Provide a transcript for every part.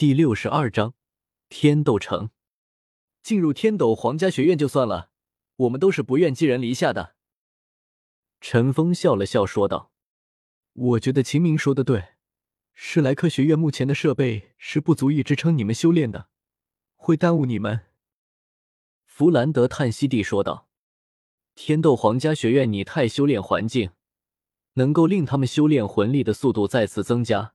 第六十二章天斗城。进入天斗皇家学院就算了，我们都是不愿寄人篱下的。陈峰笑了笑说道：“我觉得秦明说的对，史莱克学院目前的设备是不足以支撑你们修炼的，会耽误你们。”弗兰德叹息地说道：“天斗皇家学院拟态修炼环境，能够令他们修炼魂力的速度再次增加。”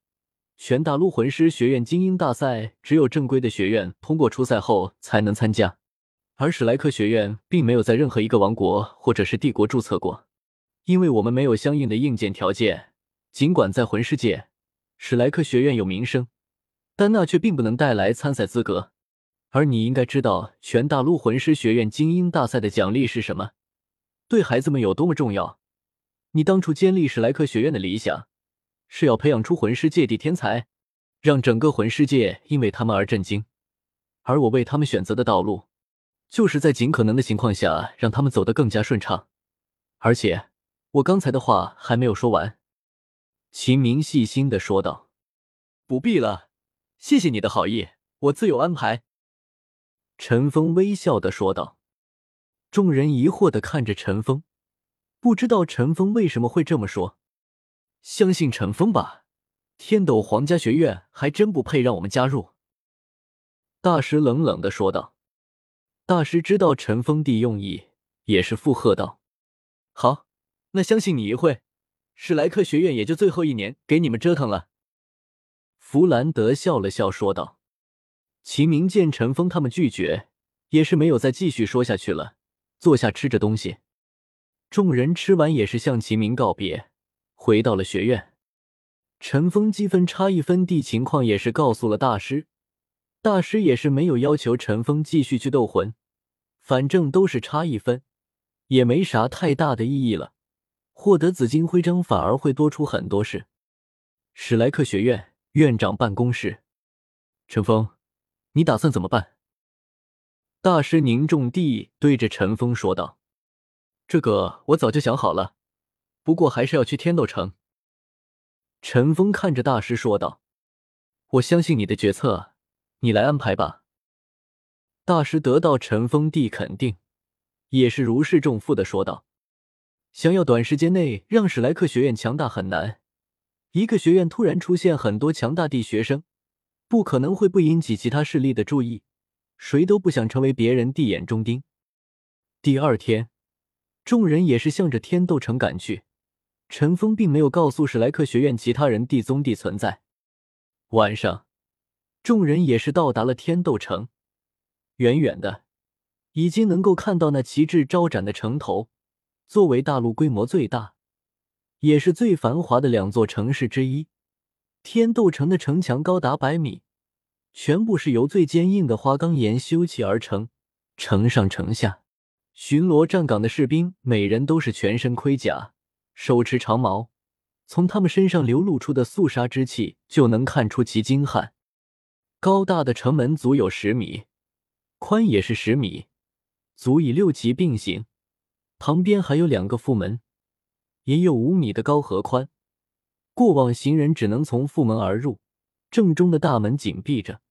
全大陆魂师学院精英大赛，只有正规的学院通过初赛后才能参加，而史莱克学院并没有在任何一个王国或者是帝国注册过，因为我们没有相应的硬件条件。尽管在魂师界，史莱克学院有名声，但那却并不能带来参赛资格。而你应该知道，全大陆魂师学院精英大赛的奖励是什么，对孩子们有多么重要。你当初建立史莱克学院的理想。是要培养出魂师界地天才，让整个魂师界因为他们而震惊。而我为他们选择的道路，就是在尽可能的情况下让他们走得更加顺畅。而且，我刚才的话还没有说完。秦明细心的说道：“不必了，谢谢你的好意，我自有安排。”陈峰微笑的说道。众人疑惑的看着陈峰，不知道陈峰为什么会这么说。相信陈峰吧，天斗皇家学院还真不配让我们加入。”大师冷冷的说道。大师知道陈峰的用意，也是附和道：“好，那相信你一会，史莱克学院也就最后一年给你们折腾了。”弗兰德笑了笑说道。齐明见陈峰他们拒绝，也是没有再继续说下去了，坐下吃着东西。众人吃完也是向齐明告别。回到了学院，陈峰积分差一分地情况也是告诉了大师，大师也是没有要求陈峰继续去斗魂，反正都是差一分，也没啥太大的意义了。获得紫金徽章反而会多出很多事。史莱克学院院长办公室，陈峰，你打算怎么办？大师凝重地对着陈峰说道：“这个我早就想好了。”不过还是要去天斗城。陈峰看着大师说道：“我相信你的决策，你来安排吧。”大师得到陈峰的肯定，也是如释重负的说道：“想要短时间内让史莱克学院强大很难。一个学院突然出现很多强大的学生，不可能会不引起其他势力的注意。谁都不想成为别人的眼中钉。”第二天，众人也是向着天斗城赶去。陈峰并没有告诉史莱克学院其他人地宗地存在。晚上，众人也是到达了天斗城。远远的，已经能够看到那旗帜招展的城头。作为大陆规模最大，也是最繁华的两座城市之一，天斗城的城墙高达百米，全部是由最坚硬的花岗岩修砌而成。城上城下，巡逻站岗的士兵，每人都是全身盔甲。手持长矛，从他们身上流露出的肃杀之气就能看出其精悍。高大的城门足有十米，宽也是十米，足以六骑并行。旁边还有两个副门，也有五米的高和宽。过往行人只能从副门而入，正中的大门紧闭着。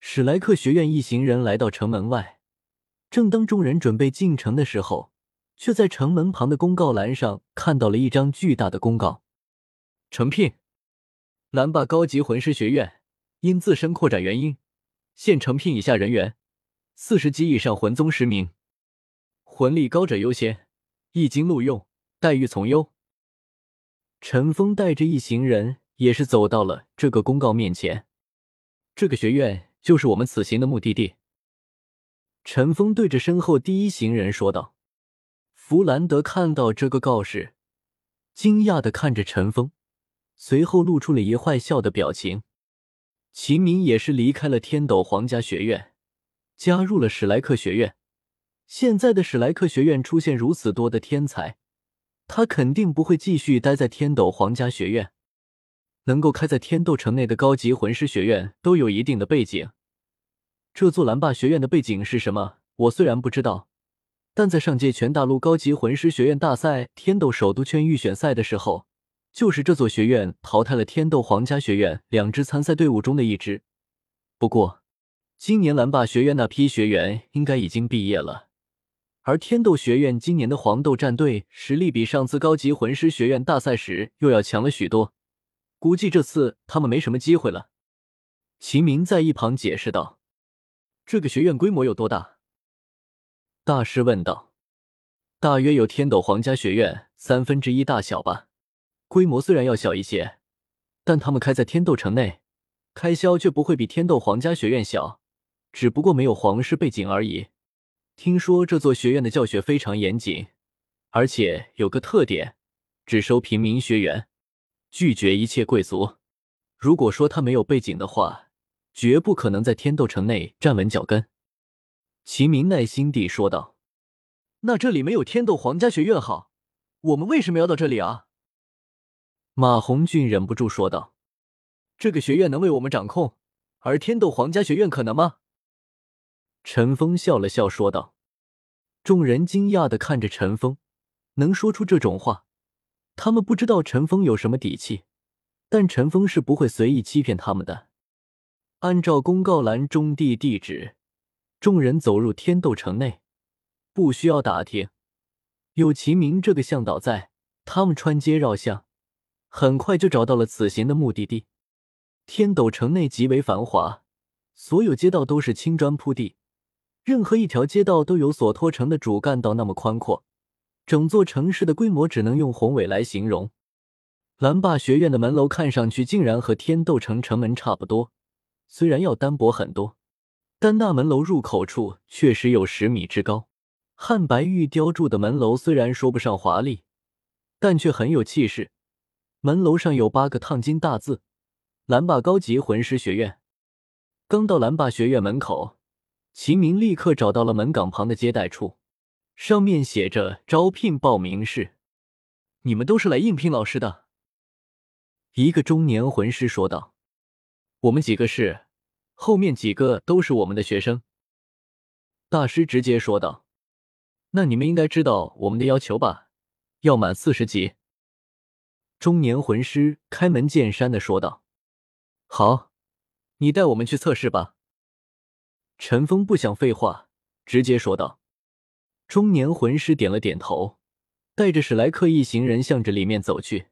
史莱克学院一行人来到城门外，正当众人准备进城的时候。却在城门旁的公告栏上看到了一张巨大的公告：诚聘蓝霸高级魂师学院因自身扩展原因，现诚聘以下人员：四十级以上魂宗十名，魂力高者优先，一经录用，待遇从优。陈峰带着一行人也是走到了这个公告面前，这个学院就是我们此行的目的地。陈峰对着身后第一行人说道。弗兰德看到这个告示，惊讶的看着陈峰，随后露出了一坏笑的表情。秦明也是离开了天斗皇家学院，加入了史莱克学院。现在的史莱克学院出现如此多的天才，他肯定不会继续待在天斗皇家学院。能够开在天斗城内的高级魂师学院都有一定的背景。这座蓝霸学院的背景是什么？我虽然不知道。但在上届全大陆高级魂师学院大赛天斗首都圈预选赛的时候，就是这座学院淘汰了天斗皇家学院两支参赛队伍中的一支，不过，今年蓝霸学院那批学员应该已经毕业了，而天斗学院今年的黄豆战队实力比上次高级魂师学院大赛时又要强了许多，估计这次他们没什么机会了。秦明在一旁解释道：“这个学院规模有多大？”大师问道：“大约有天斗皇家学院三分之一大小吧。规模虽然要小一些，但他们开在天斗城内。”开销却不会比天斗皇家学院小，只不过没有皇室背景而已。听说这座学院的教学非常严谨，而且有个特点，只收平民学员，拒绝一切贵族。如果说他没有背景的话，绝不可能在天斗城内站稳脚跟。齐明耐心地说道：“那这里没有天斗皇家学院好，我们为什么要到这里啊？”马红俊忍不住说道。这个学院能为我们掌控，而天斗皇家学院可能吗？陈峰笑了笑说道。众人惊讶的看着陈峰，能说出这种话，他们不知道陈峰有什么底气，但陈峰是不会随意欺骗他们的。按照公告栏中地地址，众人走入天斗城内，不需要打听，有秦明这个向导在，他们穿街绕巷，很快就找到了此行的目的地。天斗城内极为繁华，所有街道都是青砖铺地，任何一条街道都有所托城的主干道那么宽阔。整座城市的规模只能用宏伟来形容。蓝霸学院的门楼看上去竟然和天斗城城门差不多，虽然要单薄很多，但那门楼入口处确实有十米之高。汉白玉雕铸的门楼虽然说不上华丽，但却很有气势。门楼上有八个烫金大字。蓝霸高级魂师学院。刚到蓝霸学院门口，秦明立刻找到了门岗旁的接待处，上面写着招聘报名室。你们都是来应聘老师的？一个中年魂师说道。我们几个是，后面几个都是我们的学生。大师直接说道。那你们应该知道我们的要求吧？要满四十级。中年魂师开门见山的说道。好，你带我们去测试吧。陈峰不想废话，直接说道。中年魂师点了点头，带着史莱克一行人向着里面走去。